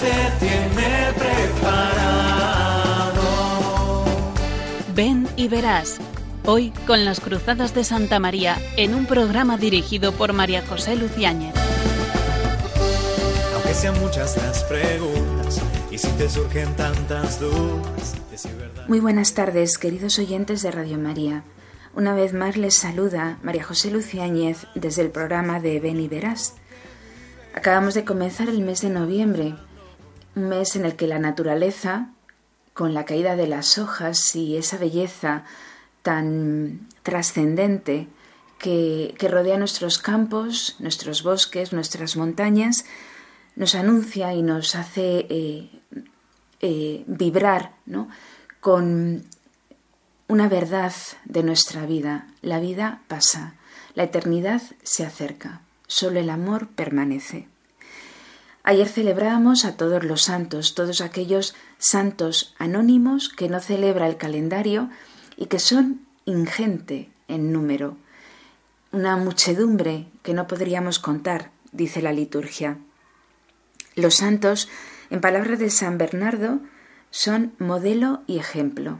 Tiene preparado. Ven y verás. Hoy con las Cruzadas de Santa María en un programa dirigido por María José Luciáñez. Aunque sean muchas las preguntas y si te surgen tantas dudas. de si verdad- Muy buenas tardes, queridos oyentes de Radio María. Una vez más les saluda María José Luciáñez desde el programa de Ven y Verás. Acabamos de comenzar el mes de noviembre, un mes en el que la naturaleza, con la caída de las hojas y esa belleza tan trascendente que, rodea nuestros campos, nuestros bosques, nuestras montañas, nos anuncia y nos hace eh, eh, vibrar ¿no? con una verdad de nuestra vida. La vida pasa, la eternidad se acerca, solo el amor permanece. Ayer celebrábamos a todos los santos, todos aquellos santos anónimos que no celebra el calendario y que son ingente en número, una muchedumbre que no podríamos contar, dice la liturgia. Los santos, en palabras de San Bernardo, son modelo y ejemplo,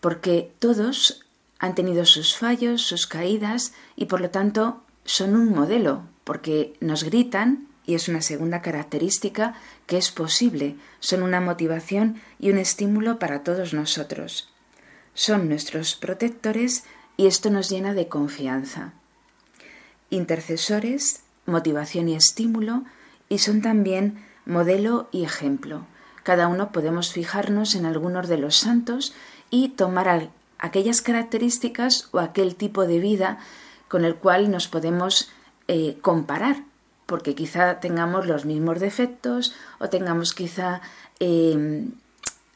porque todos han tenido sus fallos, sus caídas y por lo tanto son un modelo, porque nos gritan, y es una segunda característica, que es posible, son una motivación y un estímulo para todos nosotros. Son nuestros protectores y esto nos llena de confianza. Intercesores, motivación y estímulo, y son también modelo y ejemplo. Cada uno podemos fijarnos en algunos de los santos y tomar aquellas características o aquel tipo de vida con el cual nos podemos eh, comparar, porque quizá tengamos los mismos defectos o tengamos quizá eh,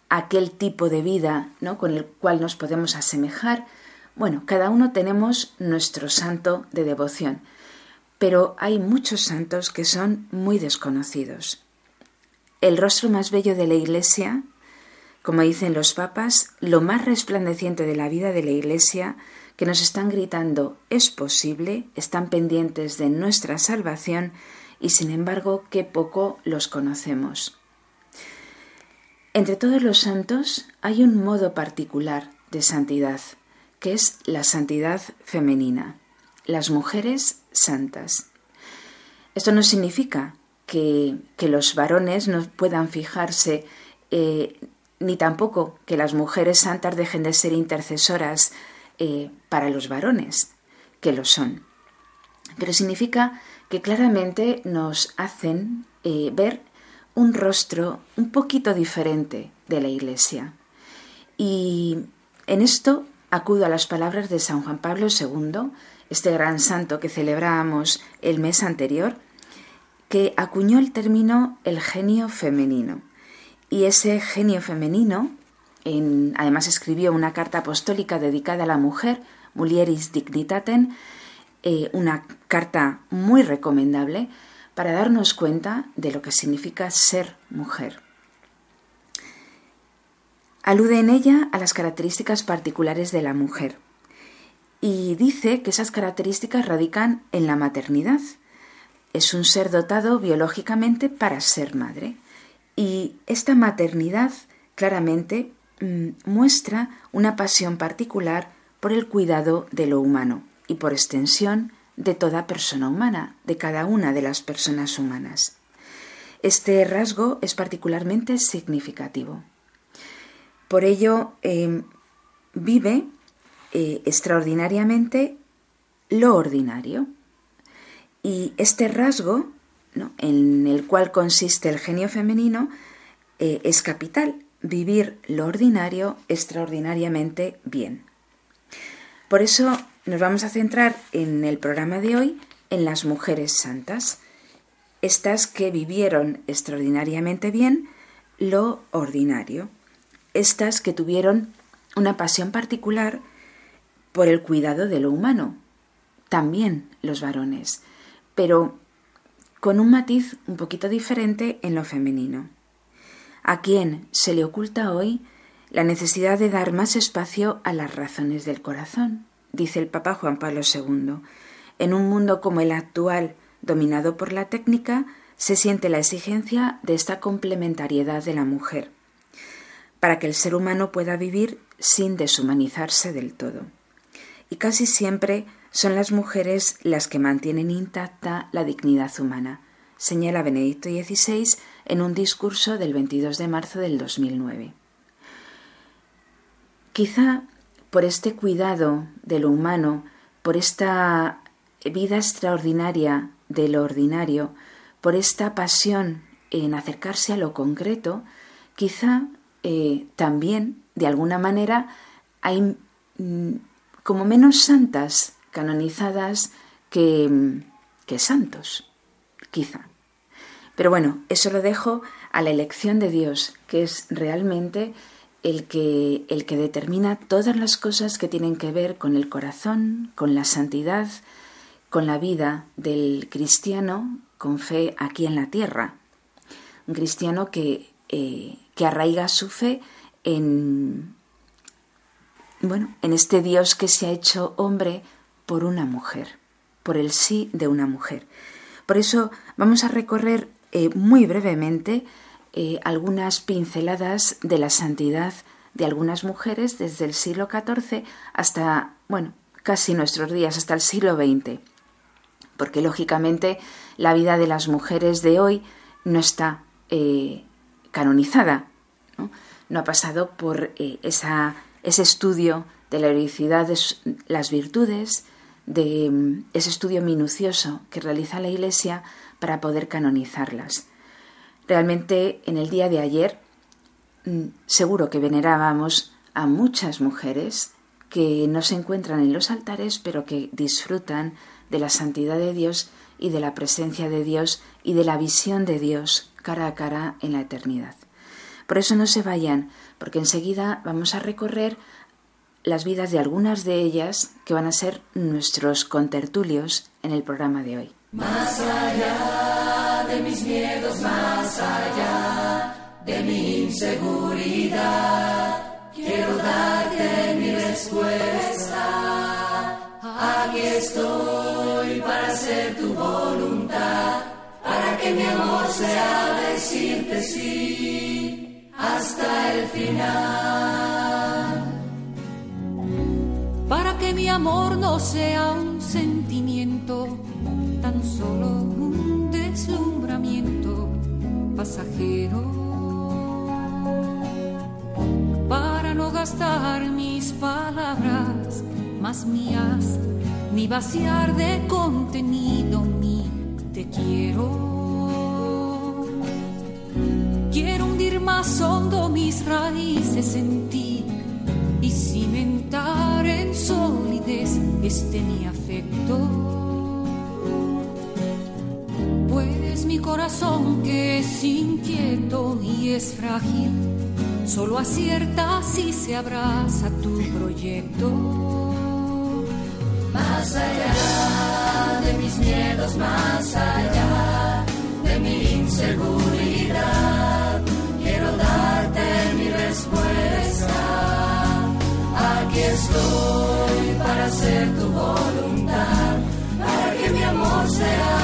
aquel tipo de vida ¿no? con el cual nos podemos asemejar. Bueno, cada uno tenemos nuestro santo de devoción, pero hay muchos santos que son muy desconocidos. El rostro más bello de la Iglesia, como dicen los papas, lo más resplandeciente de la vida de la Iglesia, que nos están gritando es posible, están pendientes de nuestra salvación y sin embargo qué poco los conocemos. Entre todos los santos hay un modo particular de santidad, que es la santidad femenina, las mujeres santas. Esto no significa que, que los varones no puedan fijarse, eh, ni tampoco que las mujeres santas dejen de ser intercesoras eh, para los varones, que lo son. Pero significa que claramente nos hacen eh, ver un rostro un poquito diferente de la Iglesia. Y en esto acudo a las palabras de San Juan Pablo II, este gran santo que celebrábamos el mes anterior, que acuñó el término el genio femenino. Y ese genio femenino, además escribió una carta apostólica dedicada a la mujer, Mulieris Dignitatem, eh, una carta muy recomendable para darnos cuenta de lo que significa ser mujer. Alude en ella a las características particulares de la mujer y dice que esas características radican en la maternidad. Es un ser dotado biológicamente para ser madre y esta maternidad claramente muestra una pasión particular por el cuidado de lo humano y por extensión de toda persona humana, de cada una de las personas humanas. Este rasgo es particularmente significativo. Por ello, eh, vive eh, extraordinariamente lo ordinario. Y este rasgo, ¿no? en el cual consiste el genio femenino, eh, es capital, vivir lo ordinario extraordinariamente bien. Por eso nos vamos a centrar en el programa de hoy en las mujeres santas, estas que vivieron extraordinariamente bien lo ordinario, estas que tuvieron una pasión particular por el cuidado de lo humano, también los varones, pero con un matiz un poquito diferente en lo femenino. ¿A quién se le oculta hoy la necesidad de dar más espacio a las razones del corazón? dice el Papa Juan Pablo II. En un mundo como el actual, dominado por la técnica, se siente la exigencia de esta complementariedad de la mujer, para que el ser humano pueda vivir sin deshumanizarse del todo. Y casi siempre son las mujeres las que mantienen intacta la dignidad humana, señala Benedicto XVI en un discurso del 22 de marzo del 2009. Quizá por este cuidado de lo humano, por esta vida extraordinaria de lo ordinario, por esta pasión en acercarse a lo concreto, quizá eh, también, de alguna manera, hay mm, como menos santas canonizadas que, que santos, quizá. Pero bueno, eso lo dejo a la elección de Dios, que es realmente el que, el que determina todas las cosas que tienen que ver con el corazón, con la santidad, con la vida del cristiano con fe aquí en la tierra. Un cristiano que, eh, que arraiga su fe en, bueno, en este Dios que se ha hecho hombre por una mujer, por el sí de una mujer. Por eso vamos a recorrer eh, muy brevemente eh, algunas pinceladas de la santidad de algunas mujeres desde el siglo XIV hasta, bueno, casi nuestros días, hasta el siglo XX porque lógicamente la vida de las mujeres de hoy no está eh, canonizada, ¿no? ha pasado por esa, ese estudio de la heroicidad de las virtudes, de mm, ese estudio minucioso que realiza la Iglesia para poder canonizarlas. Realmente en el día de ayer mm, seguro que venerábamos a muchas mujeres que no se encuentran en los altares pero que disfrutan de la santidad de Dios y de la presencia de Dios y de la visión de Dios cara a cara en la eternidad. Por eso no se vayan, porque enseguida vamos a recorrer las vidas de algunas de ellas que van a ser nuestros contertulios en el programa de hoy. Más allá de mis miedos, más allá de mi inseguridad, quiero darte mi respuesta Aquí estoy para hacer tu voluntad, para que mi amor sea decirte sí hasta el final. Para que mi amor no sea un sentimiento, tan solo un deslumbramiento pasajero. Para no gastar mis palabras más mías, ni vaciar de contenido mi te quiero. Quiero hundir más hondo mis raíces en ti y cimentar en solidez este mi afecto. Pues mi corazón que es inquieto y es frágil, solo acierta si se abraza tu proyecto más allá de mis miedos, más allá de mi inseguridad. Quiero darte mi respuesta. Aquí estoy para hacer tu voluntad, para que mi amor sea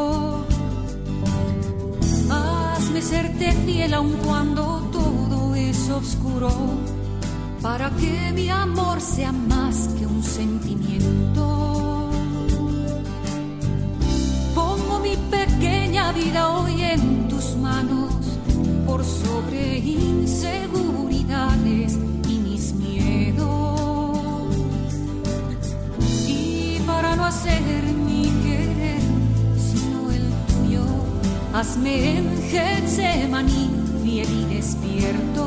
Serte fiel aun cuando todo es oscuro, para que mi amor sea más que un sentimiento. Pongo mi pequeña vida hoy en tus manos, por sobre inseguridades ser mi querer, sino el tuyo. Hazme en Getsemaní, fiel y despierto.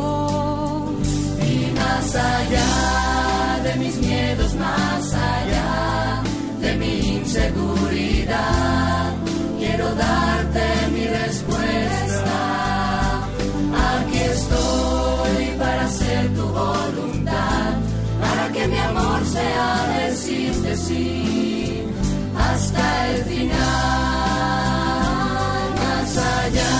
Y más allá de mis miedos, más allá de mi inseguridad, quiero darte mi respuesta. Aquí estoy para hacer tu voluntad, para que mi amor sea decir de sí hasta el final, más allá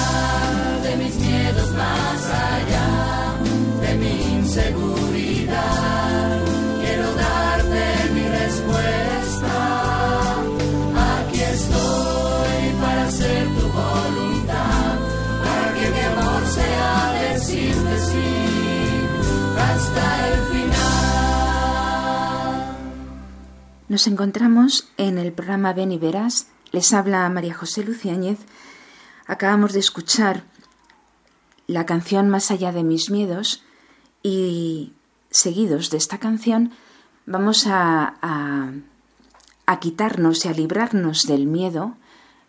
Nos encontramos en el programa Ven y Verás. Les habla María José Luciáñez. Acabamos de escuchar la canción Más allá de mis miedos y seguidos de esta canción vamos a, a, a quitarnos y a librarnos del miedo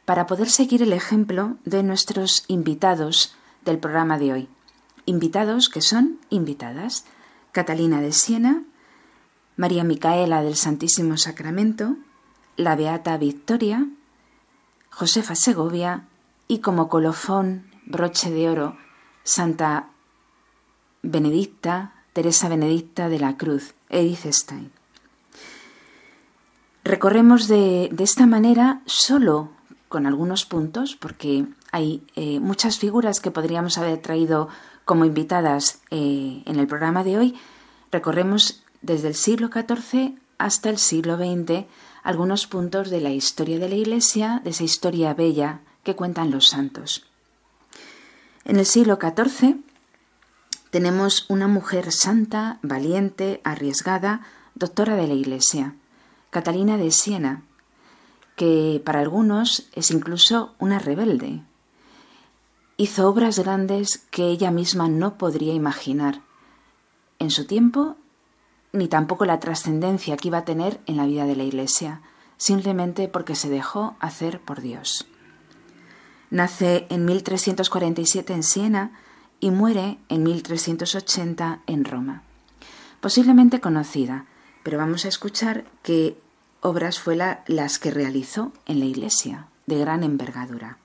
para poder seguir el ejemplo de nuestros invitados del programa de hoy. Invitados que son invitadas. Catalina de Siena, María Micaela del Santísimo Sacramento, la Beata Victoria, Josefa Segovia y como colofón, broche de oro, Santa Benedicta, Teresa Benedicta de la Cruz, Edith Stein. Recorremos de, de esta manera solo con algunos puntos, porque hay eh, muchas figuras que podríamos haber traído como invitadas eh, en el programa de hoy, recorremos desde el siglo XIV hasta el siglo XX algunos puntos de la historia de la Iglesia, de esa historia bella que cuentan los santos. En el siglo XIV tenemos una mujer santa, valiente, arriesgada, doctora de la Iglesia, Catalina de Siena, que para algunos es incluso una rebelde. Hizo obras grandes que ella misma no podría imaginar en su tiempo ni tampoco la trascendencia que iba a tener en la vida de la Iglesia, simplemente porque se dejó hacer por Dios. Nace en 1347 en Siena y muere en 1380 en Roma. Posiblemente conocida, pero vamos a escuchar qué obras fue la, las que realizó en la Iglesia, de gran envergadura.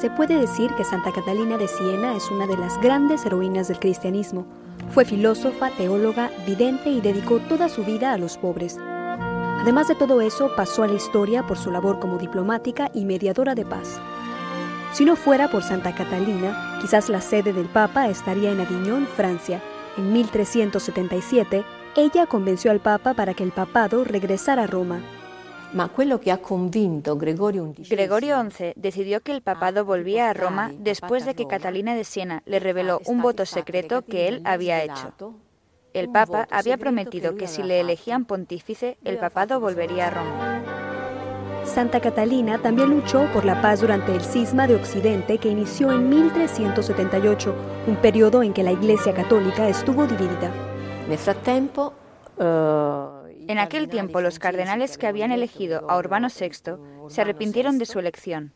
Se puede decir que Santa Catalina de Siena es una de las grandes heroínas del cristianismo. Fue filósofa, teóloga, vidente y dedicó toda su vida a los pobres. Además de todo eso, pasó a la historia por su labor como diplomática y mediadora de paz. Si no fuera por Santa Catalina, quizás la sede del Papa estaría en Aviñón, Francia. En 1377, ella convenció al Papa para que el papado regresara a Roma. Gregorio XI Gregorio XI decidió que el papado volvía a Roma después de que Catalina de Siena le reveló un voto secreto que él había hecho. El Papa había prometido que si le elegían pontífice, el papado volvería a Roma. Santa Catalina también luchó por la paz durante el cisma de Occidente que inició en 1378, un periodo en que la Iglesia Católica estuvo dividida. Nel frattempo, En aquel tiempo los cardenales que habían elegido a Urbano VI se arrepintieron de su elección.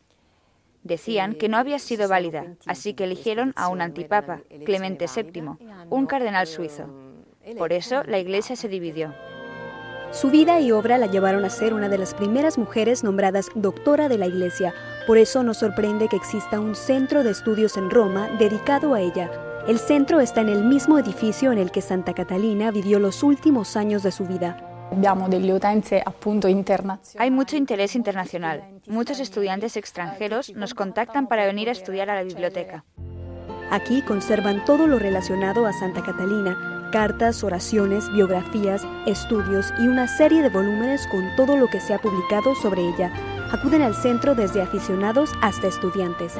Decían que no había sido válida, así que eligieron a un antipapa, Clemente VII, un cardenal suizo. Por eso la Iglesia se dividió. Su vida y obra la llevaron a ser una de las primeras mujeres nombradas doctora de la Iglesia. Por eso nos sorprende que exista un centro de estudios en Roma dedicado a ella. El centro está en el mismo edificio en el que Santa Catalina vivió los últimos años de su vida. Hay mucho interés internacional. Muchos estudiantes extranjeros nos contactan para venir a estudiar a la biblioteca. Aquí conservan todo lo relacionado a Santa Catalina, cartas, oraciones, biografías, estudios y una serie de volúmenes con todo lo que se ha publicado sobre ella. Acuden al centro desde aficionados hasta estudiantes.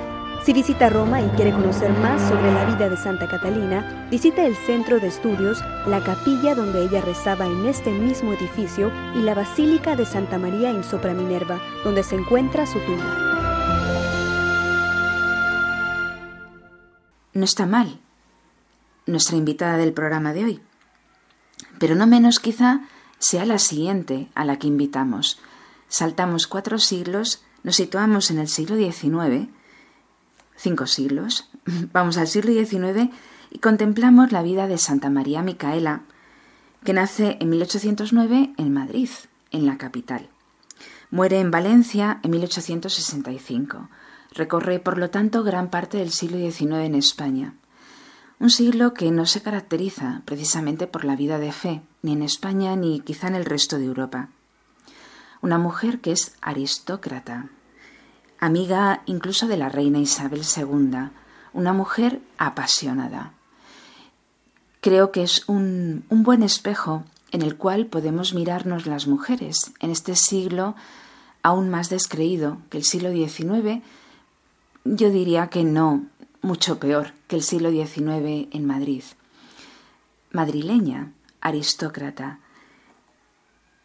Si visita Roma y quiere conocer más sobre la vida de Santa Catalina, visite el centro de estudios, la capilla donde ella rezaba en este mismo edificio y la Basílica de Santa María in Sopra Minerva, donde se encuentra su tumba. No está mal nuestra invitada del programa de hoy, pero no menos quizá sea la siguiente a la que invitamos. Saltamos cuatro siglos, nos situamos en el siglo XIX, cinco siglos, vamos al siglo XIX y contemplamos la vida de Santa María Micaela, que nace en 1809 en Madrid, en la capital. Muere en Valencia en 1865. Recorre, por lo tanto, gran parte del siglo XIX en España. Un siglo que no se caracteriza precisamente por la vida de fe, ni en España ni quizá en el resto de Europa. Una mujer que es aristócrata, amiga incluso de la reina Isabel II, una mujer apasionada. Creo que es un, un buen espejo en el cual podemos mirarnos las mujeres en este siglo aún más descreído que el siglo XIX, yo diría que no, mucho peor que el siglo XIX en Madrid. Madrileña, aristócrata.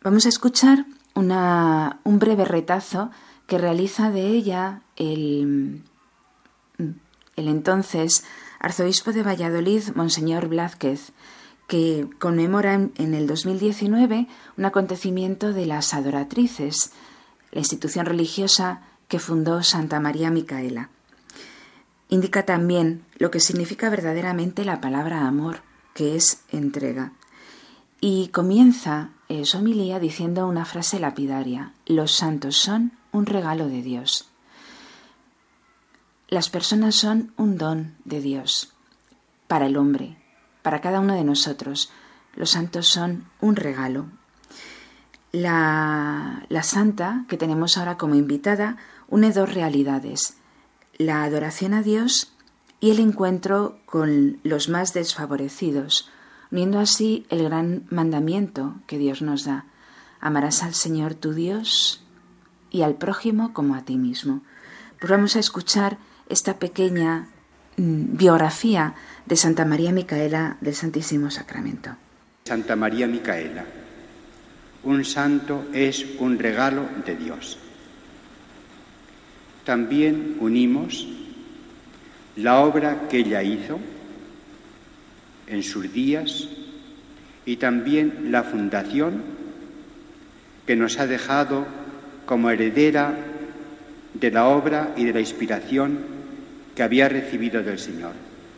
Vamos a escuchar una, un breve retazo que realiza de ella el, el entonces arzobispo de Valladolid, Monseñor Blázquez, que conmemora en el 2019 un acontecimiento de las adoratrices, la institución religiosa que fundó Santa María Micaela. Indica también lo que significa verdaderamente la palabra amor, que es entrega. Y comienza eh, su homilía diciendo una frase lapidaria, los santos son un regalo de Dios. Las personas son un don de Dios para el hombre, para cada uno de nosotros. Los santos son un regalo. La, la santa que tenemos ahora como invitada une dos realidades, la adoración a Dios y el encuentro con los más desfavorecidos, uniendo así el gran mandamiento que Dios nos da. Amarás al Señor tu Dios y al prójimo como a ti mismo. Pues vamos a escuchar esta pequeña mm, biografía de Santa María Micaela del Santísimo Sacramento. Santa María Micaela, un santo es un regalo de Dios. También unimos la obra que ella hizo en sus días y también la fundación que nos ha dejado como heredera de la obra y de la inspiración que había recibido del Señor,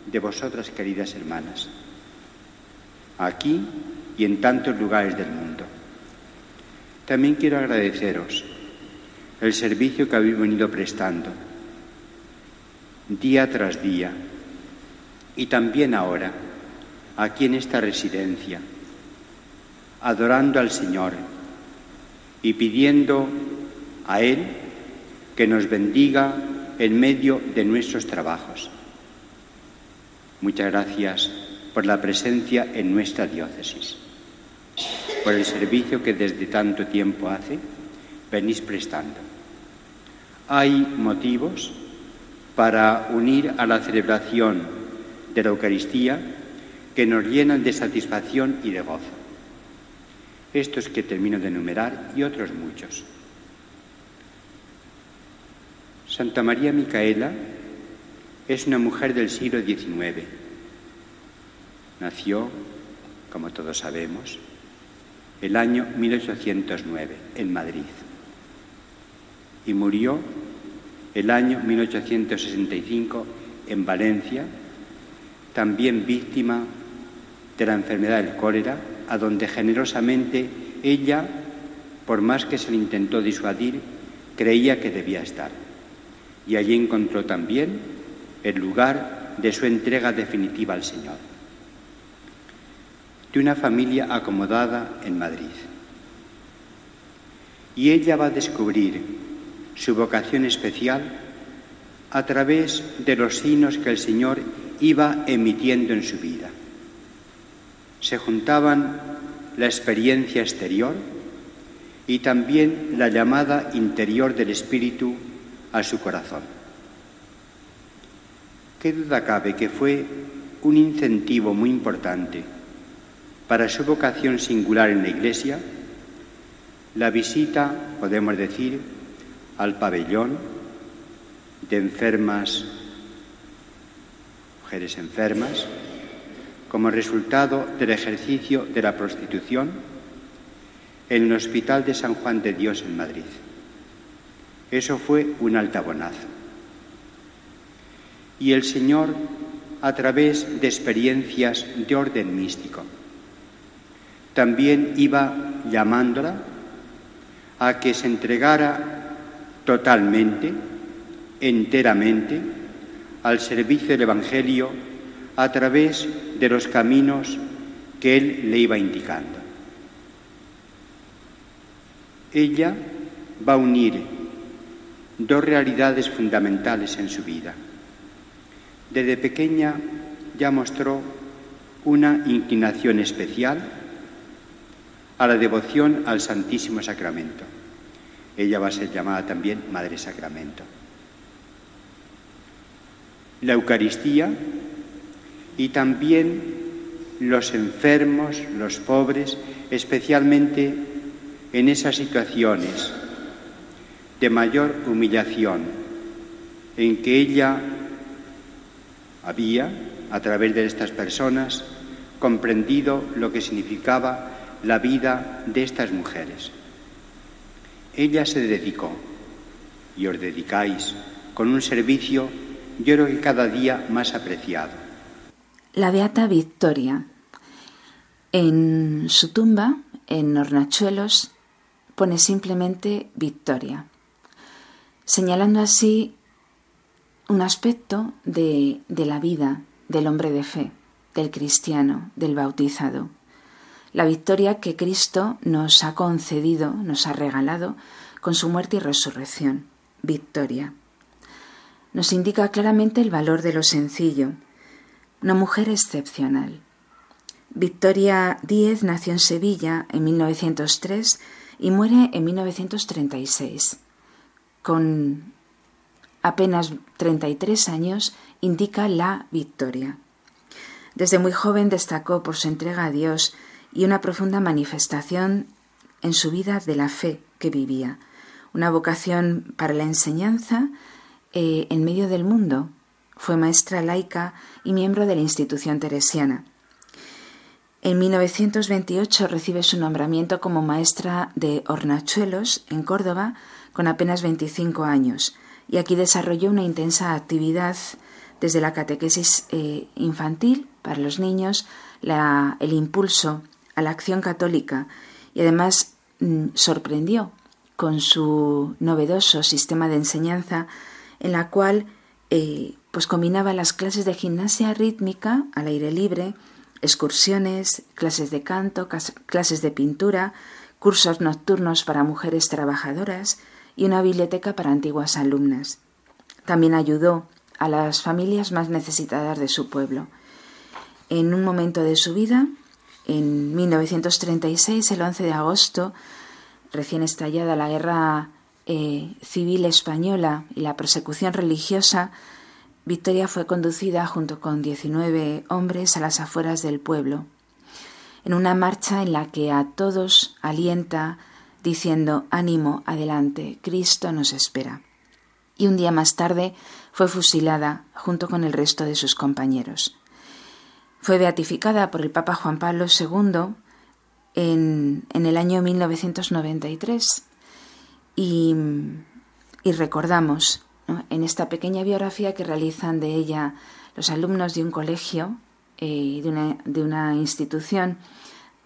de vosotras queridas hermanas, aquí y en tantos lugares del mundo. También quiero agradeceros el servicio que habéis venido prestando día tras día y también ahora, aquí en esta residencia, adorando al Señor y pidiendo a Él que nos bendiga en medio de nuestros trabajos. Muchas gracias por la presencia en nuestra diócesis, por el servicio que desde tanto tiempo hace venís prestando. Hay motivos para unir a la celebración de la Eucaristía que nos llenan de satisfacción y de gozo. Estos que termino de enumerar y otros muchos. Santa María Micaela es una mujer del siglo XIX. Nació, como todos sabemos, el año 1809 en Madrid y murió el año 1865 en Valencia, también víctima de la enfermedad del cólera, a donde generosamente ella, por más que se le intentó disuadir, creía que debía estar. Y allí encontró también el lugar de su entrega definitiva al Señor. De una familia acomodada en Madrid. Y ella va a descubrir su vocación especial a través de los signos que el Señor iba emitiendo en su vida. Se juntaban la experiencia exterior y también la llamada interior del Espíritu a su corazón. ¿Qué duda cabe que fue un incentivo muy importante para su vocación singular en la Iglesia? La visita, podemos decir, al pabellón de enfermas, mujeres enfermas, como resultado del ejercicio de la prostitución en el Hospital de San Juan de Dios en Madrid. Eso fue un altabonazo. Y el Señor, a través de experiencias de orden místico, también iba llamándola a que se entregara totalmente, enteramente, al servicio del Evangelio a través de los caminos que Él le iba indicando. Ella va a unir dos realidades fundamentales en su vida. Desde pequeña ya mostró una inclinación especial a la devoción al Santísimo Sacramento. Ella va a ser llamada también Madre Sacramento. La Eucaristía y también los enfermos, los pobres, especialmente en esas situaciones de mayor humillación en que ella había, a través de estas personas, comprendido lo que significaba la vida de estas mujeres. Ella se dedicó, y os dedicáis, con un servicio yo creo que cada día más apreciado. La Beata Victoria. En su tumba, en Hornachuelos, pone simplemente Victoria, señalando así un aspecto de, de la vida del hombre de fe, del cristiano, del bautizado. La victoria que Cristo nos ha concedido, nos ha regalado con su muerte y resurrección. Victoria. Nos indica claramente el valor de lo sencillo. Una mujer excepcional. Victoria Díez nació en Sevilla en 1903 y muere en 1936. Con apenas 33 años indica la victoria. Desde muy joven destacó por su entrega a Dios y una profunda manifestación en su vida de la fe que vivía, una vocación para la enseñanza eh, en medio del mundo. Fue maestra laica y miembro de la institución teresiana. En 1928 recibe su nombramiento como maestra de hornachuelos en Córdoba con apenas 25 años y aquí desarrolló una intensa actividad desde la catequesis eh, infantil para los niños, el impulso a la acción católica y además mm, sorprendió con su novedoso sistema de enseñanza en la cual eh, pues combinaba las clases de gimnasia rítmica al aire libre, excursiones, clases de canto, clases de pintura, cursos nocturnos para mujeres trabajadoras y una biblioteca para antiguas alumnas. También ayudó a las familias más necesitadas de su pueblo. En un momento de su vida, en 1936, el 11 de agosto, recién estallada la guerra eh, civil española y la persecución religiosa, Victoria fue conducida junto con 19 hombres a las afueras del pueblo, en una marcha en la que a todos alienta diciendo ánimo, adelante, Cristo nos espera. Y un día más tarde fue fusilada junto con el resto de sus compañeros. Fue beatificada por el Papa Juan Pablo II en, en el año 1993 y, y recordamos en esta pequeña biografía que realizan de ella los alumnos de un colegio, eh, de, una, de, una, institución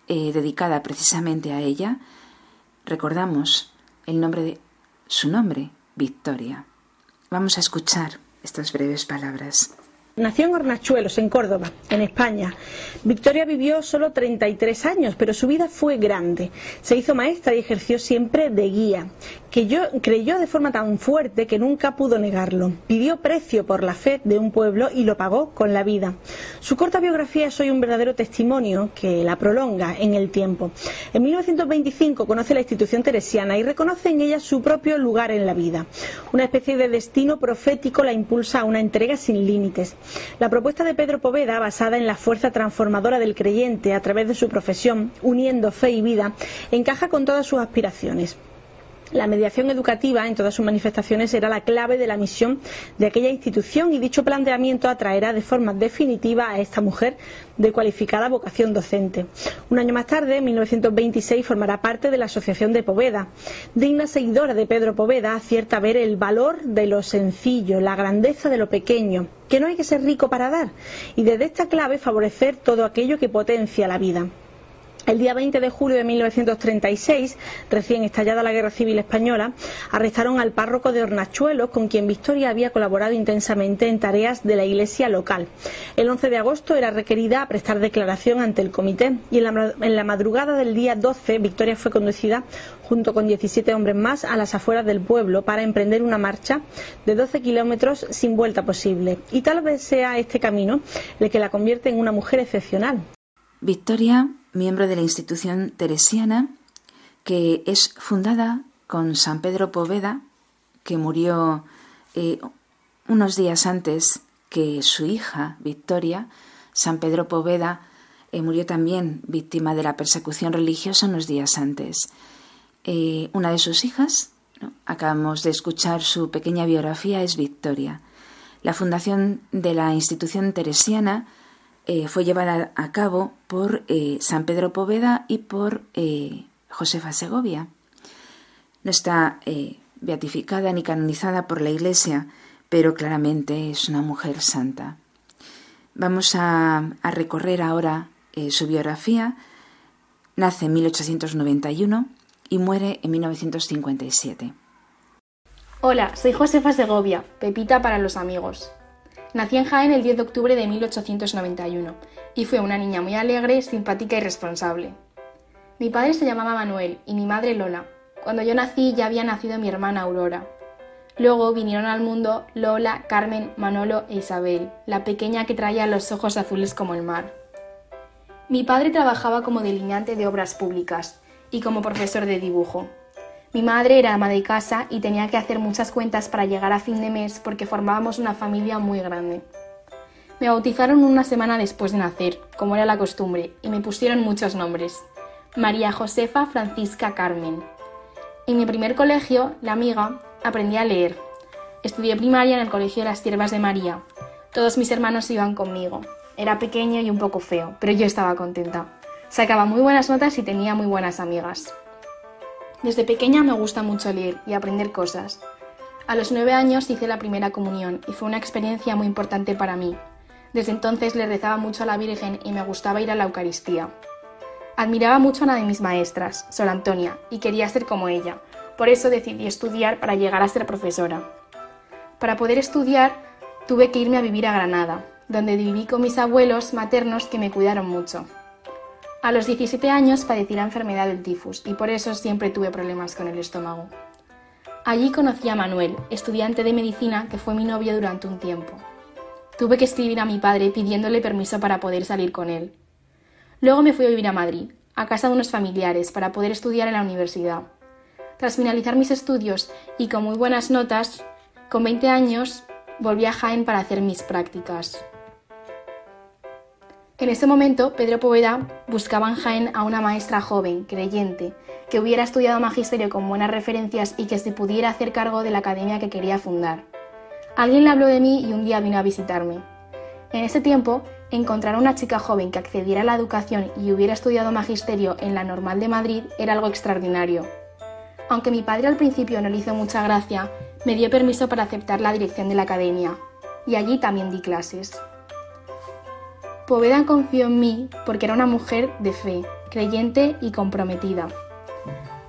eh, dedicada precisamente a ella, recordamos el nombre de su nombre, Victoria. Vamos a escuchar estas breves palabras. Nació en Hornachuelos, en Córdoba, en España. Victoria vivió solo 33 años, pero su vida fue grande. Se hizo maestra y ejerció siempre de guía que yo, creyó de forma tan fuerte que nunca pudo negarlo. Pidió precio por la fe de un pueblo y lo pagó con la vida. Su corta biografía es hoy un verdadero testimonio que la prolonga en el tiempo. En 1925 conoce la institución teresiana y reconoce en ella su propio lugar en la vida. Una especie de destino profético la impulsa a una entrega sin límites. La propuesta de Pedro Poveda, basada en la fuerza transformadora del creyente a través de su profesión, uniendo fe y vida, encaja con todas sus aspiraciones. La mediación educativa en todas sus manifestaciones era la clave de la misión de aquella institución y dicho planteamiento atraerá de forma definitiva a esta mujer de cualificada vocación docente. Un año más tarde, en 1926, formará parte de la Asociación de Poveda. Digna seguidora de Pedro Poveda, acierta ver el valor de lo sencillo, la grandeza de lo pequeño, que no hay que ser rico para dar, y desde esta clave favorecer todo aquello que potencia la vida. El día 20 de julio de 1936, recién estallada la Guerra Civil Española, arrestaron al párroco de Hornachuelos, con quien Victoria había colaborado intensamente en tareas de la iglesia local. El 11 de agosto era requerida a prestar declaración ante el comité y en la, en la madrugada del día 12 Victoria fue conducida junto con 17 hombres más a las afueras del pueblo para emprender una marcha de 12 kilómetros sin vuelta posible. Y tal vez sea este camino el que la convierte en una mujer excepcional. Victoria miembro de la institución teresiana, que es fundada con San Pedro Poveda, que murió eh, unos días antes que su hija, Victoria. San Pedro Poveda eh, murió también víctima de la persecución religiosa unos días antes. Eh, una de sus hijas, acabamos de escuchar su pequeña biografía, es Victoria. La fundación de la institución teresiana eh, fue llevada a cabo por eh, San Pedro Poveda y por eh, Josefa Segovia. No está beatificada ni canonizada por la Iglesia, pero claramente es una mujer santa. Vamos a, a recorrer ahora su biografía. Nace en 1891 y muere en 1957. Hola, soy Josefa Segovia, Pepita para los amigos. Nací en Jaén el 10 de octubre de 1891 y fue una niña muy alegre, simpática y responsable. Mi padre se llamaba Manuel y mi madre Lola. Cuando yo nací ya había nacido mi hermana Aurora. Luego vinieron al mundo Lola, Carmen, Manolo e Isabel, la pequeña que traía los ojos azules como el mar. Mi padre trabajaba como delineante de obras públicas y como profesor de dibujo. Mi madre era ama de casa y tenía que hacer muchas cuentas para llegar a fin de mes porque formábamos una familia muy grande. Me bautizaron una semana después de nacer, como era la costumbre, y me pusieron muchos nombres. María Josefa Francisca Carmen. En mi primer colegio, la amiga, aprendí a leer. Estudié primaria en el Colegio de las Siervas de María. Todos mis hermanos iban conmigo. Era pequeño y un poco feo, pero yo estaba contenta. Sacaba muy buenas notas y tenía muy buenas amigas. Desde pequeña me gusta mucho leer y aprender cosas. A los nueve años hice la primera comunión y fue una experiencia muy importante para mí. Desde entonces le rezaba mucho a la Virgen y me gustaba ir a la Eucaristía. Admiraba mucho a una de mis maestras, Sor Antonia, y quería ser como ella. Por eso decidí estudiar para llegar a ser profesora. Para poder estudiar tuve que irme a vivir a Granada, donde viví con mis abuelos maternos que me cuidaron mucho. A los 17 años padecí la enfermedad del tifus y por eso siempre tuve problemas con el estómago. Allí conocí a Manuel, estudiante de medicina que fue mi novio durante un tiempo. Tuve que escribir a mi padre pidiéndole permiso para poder salir con él. Luego me fui a vivir a Madrid, a casa de unos familiares, para poder estudiar en la universidad. Tras finalizar mis estudios y con muy buenas notas, con 20 años volví a Jaén para hacer mis prácticas. En ese momento, Pedro Poveda buscaba en Jaén a una maestra joven, creyente, que hubiera estudiado magisterio con buenas referencias y que se pudiera hacer cargo de la academia que quería fundar. Alguien le habló de mí y un día vino a visitarme. En ese tiempo, encontrar a una chica joven que accediera a la educación y hubiera estudiado magisterio en la Normal de Madrid era algo extraordinario. Aunque mi padre al principio no le hizo mucha gracia, me dio permiso para aceptar la dirección de la academia, y allí también di clases. Poveda confió en mí porque era una mujer de fe, creyente y comprometida.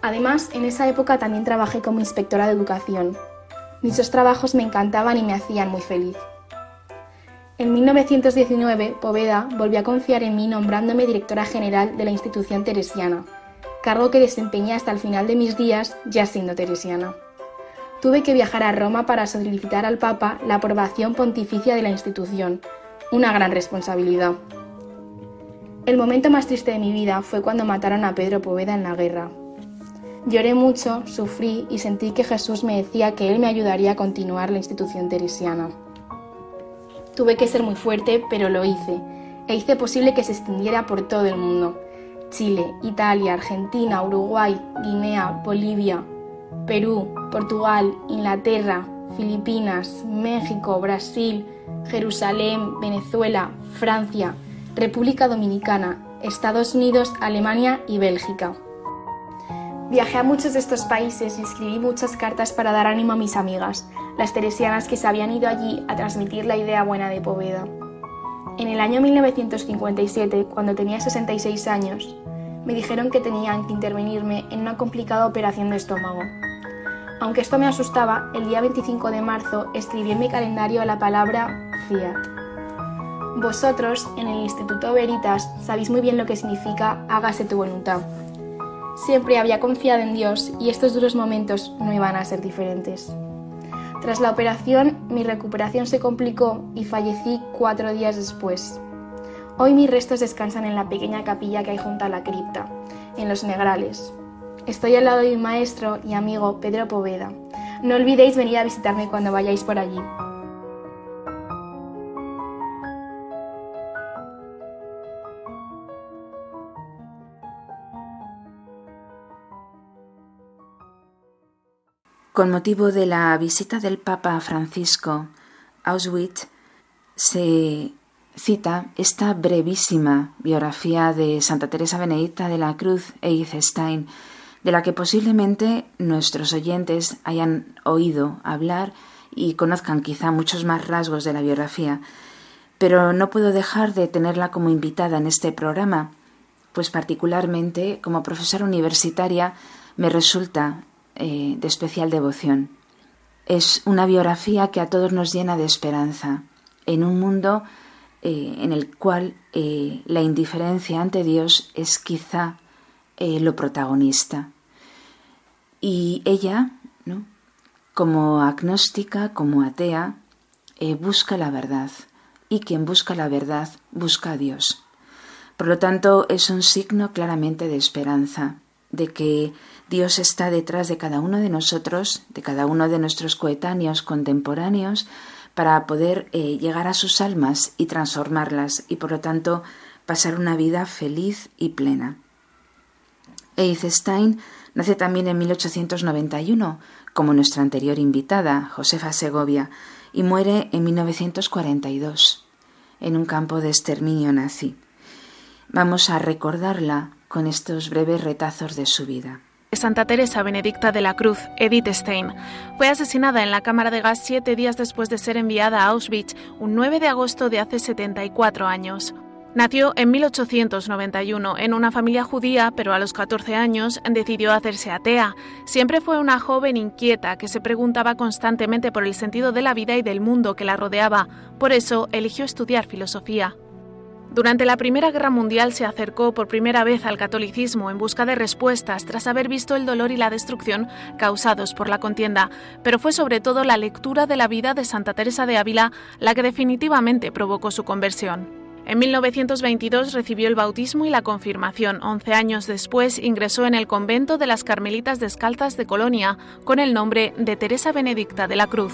Además, en esa época también trabajé como inspectora de educación. Dichos trabajos me encantaban y me hacían muy feliz. En 1919, Poveda volvió a confiar en mí nombrándome directora general de la institución teresiana, cargo que desempeñé hasta el final de mis días ya siendo teresiana. Tuve que viajar a Roma para solicitar al Papa la aprobación pontificia de la institución, una gran responsabilidad. El momento más triste de mi vida fue cuando mataron a Pedro Poveda en la guerra. Lloré mucho, sufrí y sentí que Jesús me decía que Él me ayudaría a continuar la institución teresiana. Tuve que ser muy fuerte, pero lo hice, e hice posible que se extendiera por todo el mundo. Chile, Italia, Argentina, Uruguay, Guinea, Bolivia, Perú, Portugal, Inglaterra, Filipinas, México, Brasil, Jerusalén, Venezuela, Francia, República Dominicana, Estados Unidos, Alemania y Bélgica. Viajé a muchos de estos países y escribí muchas cartas para dar ánimo a mis amigas, las teresianas que se habían ido allí a transmitir la idea buena de Poveda. En el año 1957, cuando tenía 66 años, me dijeron que tenían que intervenirme en una complicada operación de estómago. Aunque esto me asustaba, el día 25 de marzo escribí en mi calendario la palabra Fiat. Vosotros, en el Instituto Veritas, sabéis muy bien lo que significa hágase tu voluntad. Siempre había confiado en Dios y estos duros momentos no iban a ser diferentes. Tras la operación, mi recuperación se complicó y fallecí cuatro días después. Hoy mis restos descansan en la pequeña capilla que hay junto a la cripta, en Los Negrales. Estoy al lado de mi maestro y amigo Pedro Poveda. No olvidéis venir a visitarme cuando vayáis por allí. Con motivo de la visita del Papa Francisco a Auschwitz, se cita esta brevísima biografía de Santa Teresa Benedicta de la Cruz e Stein, de la que posiblemente nuestros oyentes hayan oído hablar y conozcan quizá muchos más rasgos de la biografía, pero no puedo dejar de tenerla como invitada en este programa, pues particularmente como profesora universitaria me resulta eh, de especial devoción. Es una biografía que a todos nos llena de esperanza en un mundo eh, en el cual eh, la indiferencia ante Dios es quizá eh, lo protagonista. Y ella, como agnóstica, como atea, busca la verdad. Y quien busca la verdad busca a Dios. Por lo tanto, es un signo claramente de esperanza, de que Dios está detrás de cada uno de nosotros, de cada uno de nuestros coetáneos contemporáneos, para poder eh, llegar a sus almas y transformarlas y por lo tanto pasar una vida feliz y plena. Edith Stein nace también en 1891, como nuestra anterior invitada, Josefa Segovia, y muere en 1942, en un campo de exterminio nazi. Vamos a recordarla con estos breves retazos de su vida. Santa Teresa Benedicta de la Cruz, Edith Stein, fue asesinada en la cámara de gas siete días después de ser enviada a Auschwitz, un 9 de agosto de hace 74 años. Nació en 1891 en una familia judía, pero a los 14 años decidió hacerse atea. Siempre fue una joven inquieta que se preguntaba constantemente por el sentido de la vida y del mundo que la rodeaba. Por eso eligió estudiar filosofía. Durante la Primera Guerra Mundial se acercó por primera vez al catolicismo en busca de respuestas tras haber visto el dolor y la destrucción causados por la contienda, pero fue sobre todo la lectura de la vida de Santa Teresa de Ávila la que definitivamente provocó su conversión. En 1922 recibió el bautismo y la confirmación. Once años después ingresó en el convento de las Carmelitas Descalzas de Colonia con el nombre de Teresa Benedicta de la Cruz.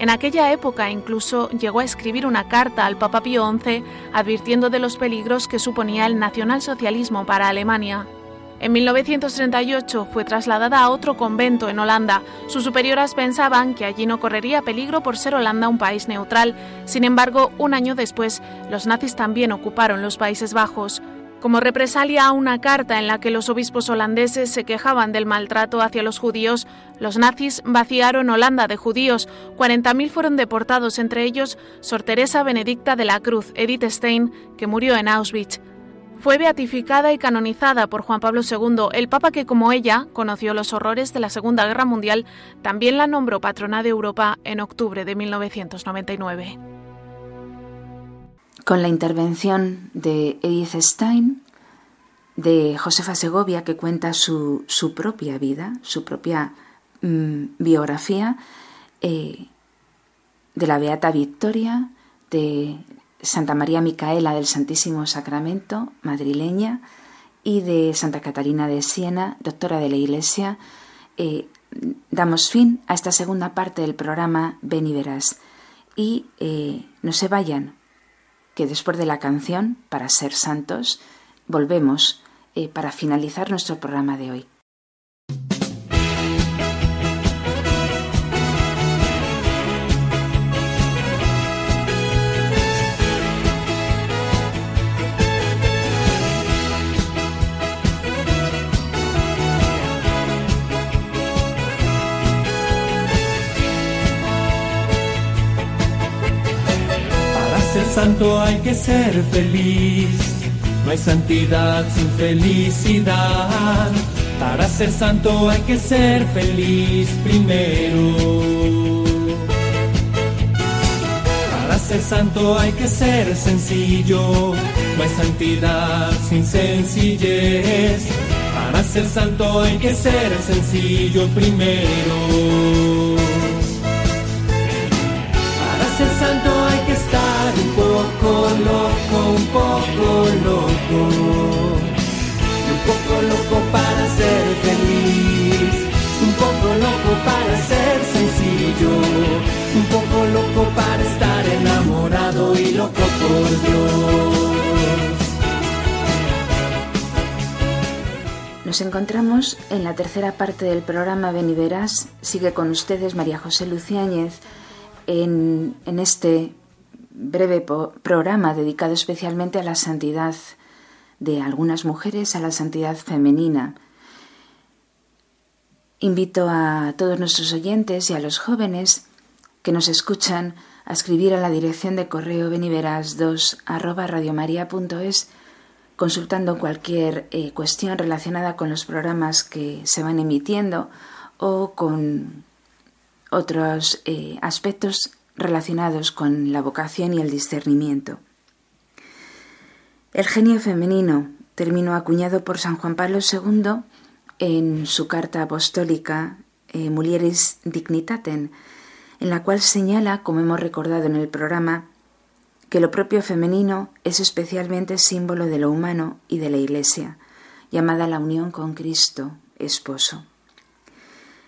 En aquella época incluso llegó a escribir una carta al Papa Pío XI advirtiendo de los peligros que suponía el nacionalsocialismo para Alemania. En 1938 fue trasladada a otro convento en Holanda. Sus superioras pensaban que allí no correría peligro por ser Holanda un país neutral. Sin embargo, un año después, los nazis también ocuparon los Países Bajos. Como represalia a una carta en la que los obispos holandeses se quejaban del maltrato hacia los judíos, los nazis vaciaron Holanda de judíos. 40.000 fueron deportados, entre ellos Sor Teresa Benedicta de la Cruz, Edith Stein, que murió en Auschwitz. Fue beatificada y canonizada por Juan Pablo II, el papa que, como ella, conoció los horrores de la Segunda Guerra Mundial, también la nombró patrona de Europa en octubre de 1999 con la intervención de Edith Stein, de Josefa Segovia, que cuenta su, propia vida, su propia mm, biografía, eh, de la Beata Victoria, de Santa María Micaela del Santísimo Sacramento, madrileña, y de Santa Catalina de Siena, doctora de la Iglesia, eh, damos fin a esta segunda parte del programa Ven y Verás. Y eh, no se vayan, que después de la canción, para ser santos, volvemos eh, para finalizar nuestro programa de hoy. Santo hay que ser feliz. No hay santidad sin felicidad. Para ser santo hay que ser feliz primero. Para ser santo hay que ser sencillo. No hay santidad sin sencillez. Para ser santo hay que ser sencillo primero. Nos encontramos en la tercera parte del programa Ven. Sigue con ustedes María José Luciáñez en, este breve programa dedicado especialmente a la santidad de algunas mujeres, a la santidad femenina. Invito a todos nuestros oyentes y a los jóvenes que nos escuchan a escribir a la dirección de correo beniveras2 arroba consultando cualquier eh, cuestión relacionada con los programas que se van emitiendo o con otros eh, aspectos relacionados con la vocación y el discernimiento. El genio femenino, término acuñado por San Juan Pablo II en su carta apostólica eh, Mulieris Dignitatem, en la cual señala, como hemos recordado en el programa, que lo propio femenino es especialmente símbolo de lo humano y de la Iglesia, llamada la unión con Cristo, esposo.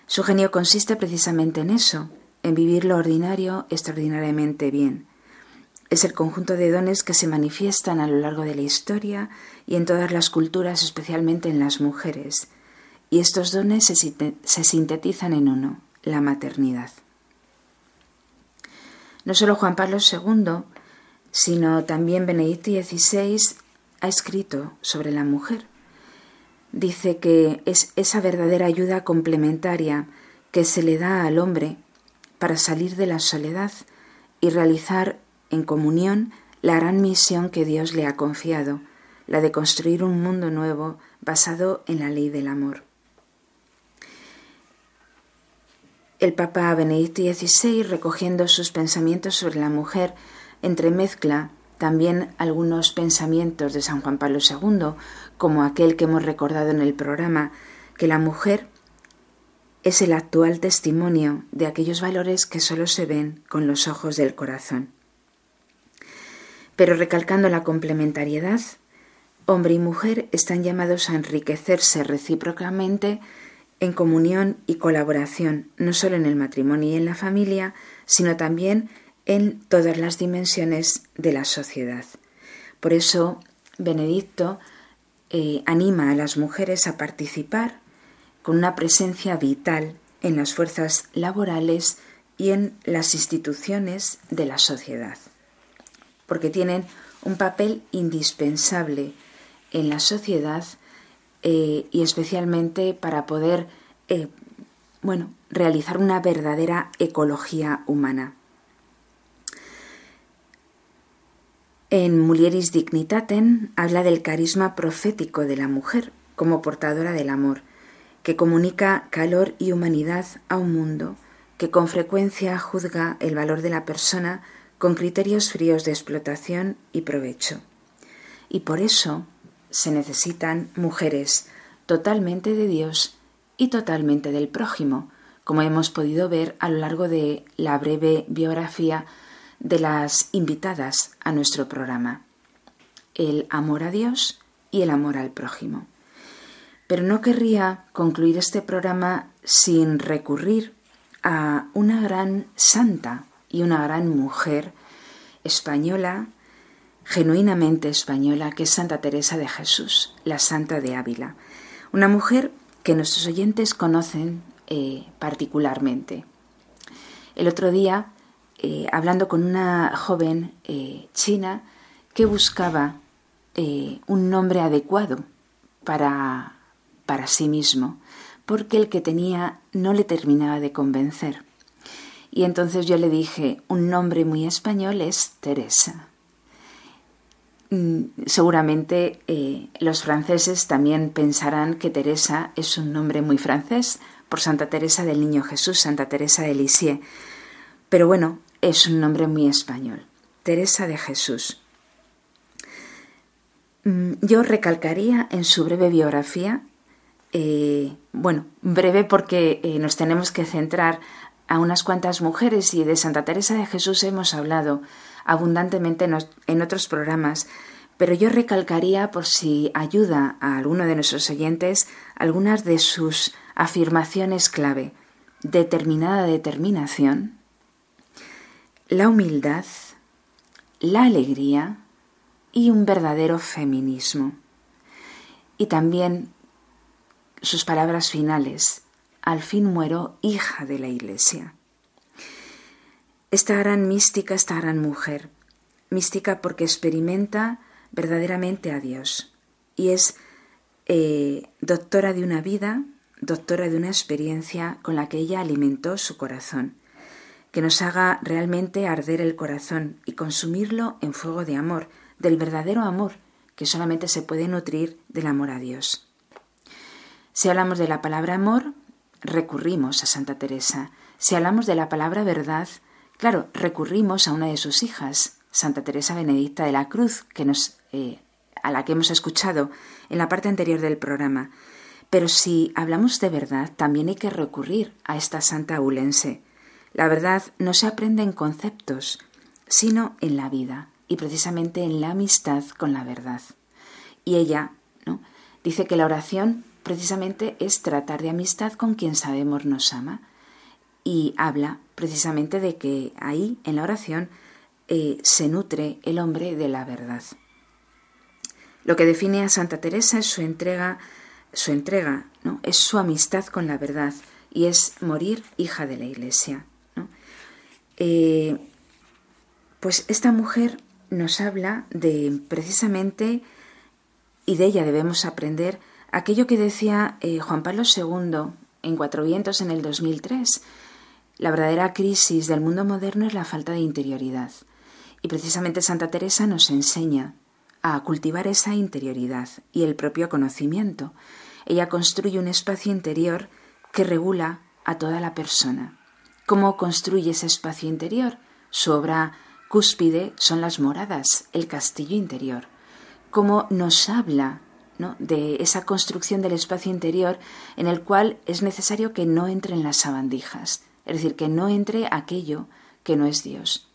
Su genio consiste precisamente en eso, en vivir lo ordinario extraordinariamente bien. Es el conjunto de dones que se manifiestan a lo largo de la historia y en todas las culturas, especialmente en las mujeres, y estos dones se, sintetizan en uno, la maternidad. No solo Juan Pablo II sino también Benedicto XVI ha escrito sobre la mujer. Dice que es esa verdadera ayuda complementaria que se le da al hombre para salir de la soledad y realizar en comunión la gran misión que Dios le ha confiado, la de construir un mundo nuevo basado en la ley del amor. El Papa Benedicto XVI, recogiendo sus pensamientos sobre la mujer, entremezcla también algunos pensamientos de San Juan Pablo II, como aquel que hemos recordado en el programa, que la mujer es el actual testimonio de aquellos valores que solo se ven con los ojos del corazón. Pero recalcando la complementariedad, hombre y mujer están llamados a enriquecerse recíprocamente en comunión y colaboración, no solo en el matrimonio y en la familia, sino también en todas las dimensiones de la sociedad. Por eso, Benedicto eh, anima a las mujeres a participar con una presencia vital en las fuerzas laborales y en las instituciones de la sociedad, porque tienen un papel indispensable en la sociedad eh, y especialmente para poder eh, bueno, realizar una verdadera ecología humana. En Mulieris Dignitatem habla del carisma profético de la mujer como portadora del amor, que comunica calor y humanidad a un mundo que con frecuencia juzga el valor de la persona con criterios fríos de explotación y provecho. Y por eso se necesitan mujeres totalmente de Dios y totalmente del prójimo, como hemos podido ver a lo largo de la breve biografía de las invitadas a nuestro programa, el amor a Dios y el amor al prójimo. Pero no querría concluir este programa sin recurrir a una gran santa y una gran mujer española, genuinamente española, que es Santa Teresa de Jesús, la Santa de Ávila. Una mujer que nuestros oyentes conocen eh, particularmente. El otro día eh, hablando con una joven eh, china que buscaba eh, un nombre adecuado para, para sí mismo, porque el que tenía no le terminaba de convencer. Y entonces yo le dije, un nombre muy español es Teresa. mm, seguramente los franceses también pensarán que Teresa es un nombre muy francés por Santa Teresa del Niño Jesús, Santa Teresa de Lisieux. Pero bueno, es un nombre muy español. Teresa de Jesús. Mm, yo recalcaría en su breve biografía, eh, bueno, breve porque eh, nos tenemos que centrar a unas cuantas mujeres y de Santa Teresa de Jesús hemos hablado abundantemente en otros programas, pero yo recalcaría por si ayuda a alguno de nuestros oyentes algunas de sus afirmaciones clave. Determinada determinación, la humildad, la alegría y un verdadero feminismo. Y también sus palabras finales, al fin muero hija de la Iglesia. Esta gran mística, esta gran mujer, mística porque experimenta verdaderamente a Dios y es eh, doctora de una vida, doctora de una experiencia con la que ella alimentó su corazón, que nos haga realmente arder el corazón y consumirlo en fuego de amor, del verdadero amor, que solamente se puede nutrir del amor a Dios. Si hablamos de la palabra amor, recurrimos a Santa Teresa. Si hablamos de la palabra verdad, claro, recurrimos a una de sus hijas, Santa Teresa Benedicta de la Cruz, que nos, eh, a la que hemos escuchado en la parte anterior del programa. Pero si hablamos de verdad, también hay que recurrir a esta santa aulense. La verdad no se aprende en conceptos, sino en la vida y precisamente en la amistad con la verdad. Y ella ¿no? dice que la oración precisamente es tratar de amistad con quien sabemos nos ama. Y habla precisamente de que ahí, en la oración, eh, se nutre el hombre de la verdad. Lo que define a Santa Teresa es su entrega, su entrega, ¿no? Es su amistad con la verdad y es morir hija de la Iglesia. Eh, pues esta mujer nos habla de precisamente, y de ella debemos aprender, aquello que decía eh, Juan Pablo II en Cuatro Vientos en el 2003. La verdadera crisis del mundo moderno es la falta de interioridad. Y precisamente Santa Teresa nos enseña a cultivar esa interioridad y el propio conocimiento. Ella construye un espacio interior que regula a toda la persona. ¿Cómo construye ese espacio interior? Su obra cúspide son las moradas, el castillo interior. Cómo nos habla de esa construcción del espacio interior en el cual es necesario que no entren las sabandijas, es decir, que no entre aquello que no es Dios.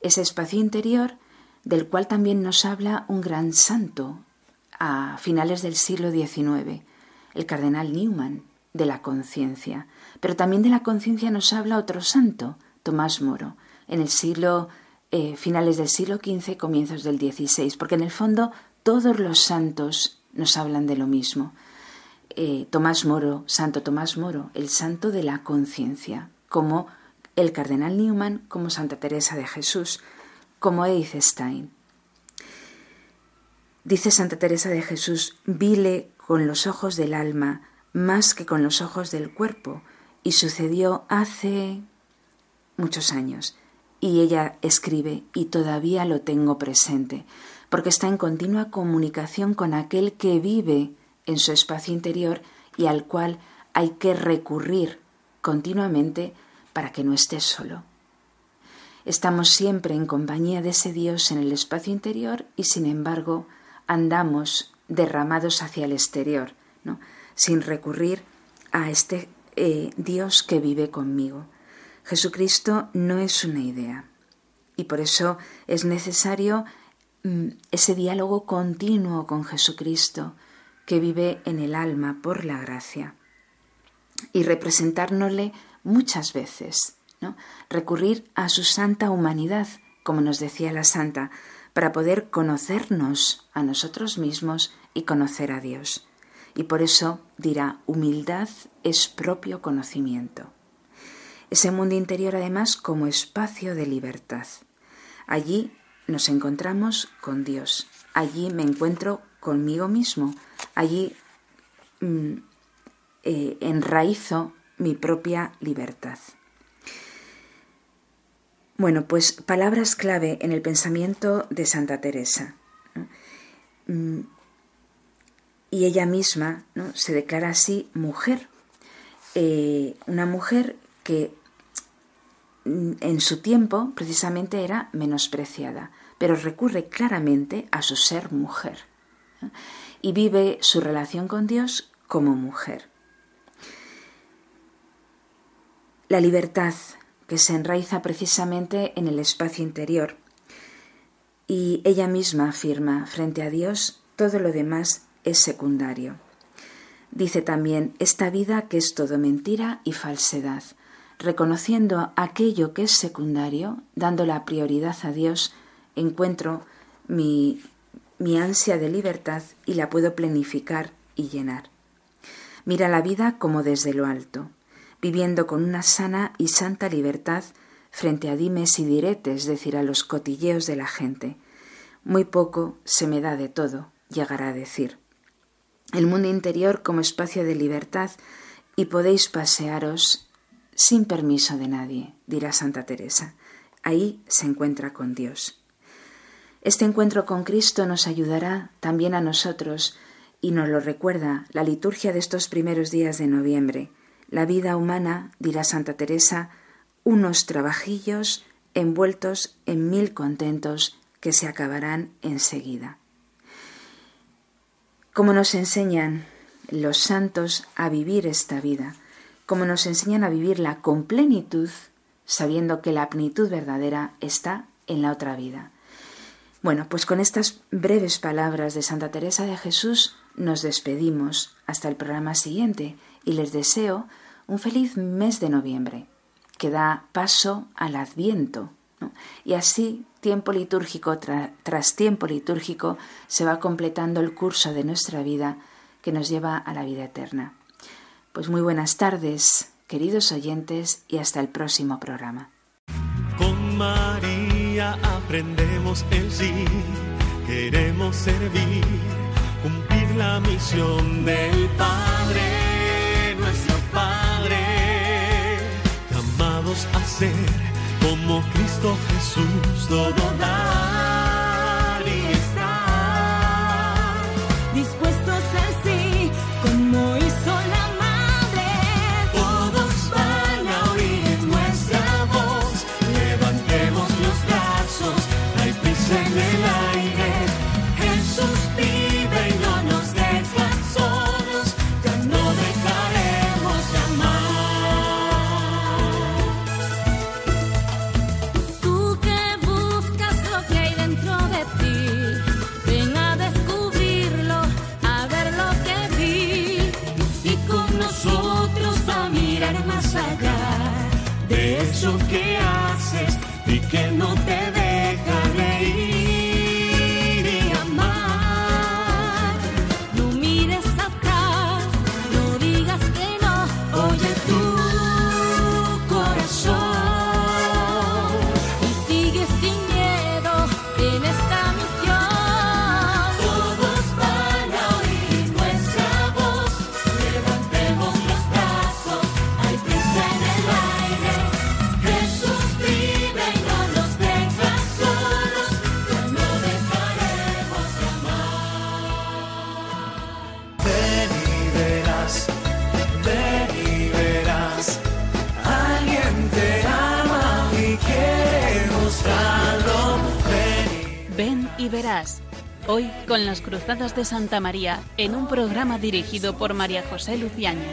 Ese espacio interior del cual también nos habla un gran santo a finales del siglo XIX, el cardenal Newman, de la conciencia. Pero también de la conciencia nos habla otro santo, Tomás Moro, en el siglo eh, finales del siglo XV, comienzos del XVI, porque en el fondo todos los santos nos hablan de lo mismo. Eh, Tomás Moro, Santo Tomás Moro, el santo de la conciencia, como el cardenal Newman, como Santa Teresa de Jesús, como Edith Stein. Dice Santa Teresa de Jesús, vile con los ojos del alma más que con los ojos del cuerpo, y sucedió hace muchos años. Y ella escribe, y todavía lo tengo presente, porque está en continua comunicación con aquel que vive en su espacio interior y al cual hay que recurrir continuamente para que no esté solo. Estamos siempre en compañía de ese Dios en el espacio interior y sin embargo andamos derramados hacia el exterior, ¿no? sin recurrir a este eh, Dios que vive conmigo. Jesucristo no es una idea y por eso es necesario mm, ese diálogo continuo con Jesucristo que vive en el alma por la gracia y representárnosle muchas veces, ¿no? recurrir a su santa humanidad, como nos decía la santa, para poder conocernos a nosotros mismos y conocer a Dios. Y por eso dirá, humildad es propio conocimiento. Ese mundo interior además como espacio de libertad. Allí nos encontramos con Dios. Allí me encuentro conmigo mismo. Allí mm, eh, enraizo mi propia libertad. Bueno, pues palabras clave en el pensamiento de Santa Teresa. mm, y ella misma se declara así mujer, eh, una mujer que mm, en su tiempo precisamente era menospreciada, pero recurre claramente a su ser mujer y vive su relación con Dios como mujer. La libertad que se enraiza precisamente en el espacio interior y ella misma afirma frente a Dios todo lo demás es secundario. Dice también esta vida que es todo mentira y falsedad, reconociendo aquello que es secundario, dando la prioridad a Dios, encuentro mi, mi ansia de libertad y la puedo planificar y llenar. Mira la vida como desde lo alto, viviendo con una sana y santa libertad frente a dimes y diretes, es decir, a los cotilleos de la gente. Muy poco se me da de todo, llegará a decir. El mundo interior como espacio de libertad y podéis pasearos sin permiso de nadie, dirá Santa Teresa. Ahí se encuentra con Dios. Este encuentro con Cristo nos ayudará también a nosotros y nos lo recuerda la liturgia de estos primeros días de noviembre la vida humana, dirá Santa Teresa, unos trabajillos envueltos en mil contentos que se acabarán enseguida. Como nos enseñan los santos a vivir esta vida, como nos enseñan a vivirla con plenitud, sabiendo que la plenitud verdadera está en la otra vida. Bueno, pues con estas breves palabras de Santa Teresa de Jesús nos despedimos hasta el programa siguiente y les deseo un feliz mes de noviembre que da paso al adviento. Y así, tiempo litúrgico tras tiempo litúrgico, se va completando el curso de nuestra vida que nos lleva a la vida eterna. Pues muy buenas tardes, queridos oyentes, y hasta el próximo programa. Con María aprendemos el sí, queremos servir, cumplir la misión del Padre a ser como Cristo Jesús. Todo dar las Cruzadas de Santa María en un programa dirigido por María José Luciáñez.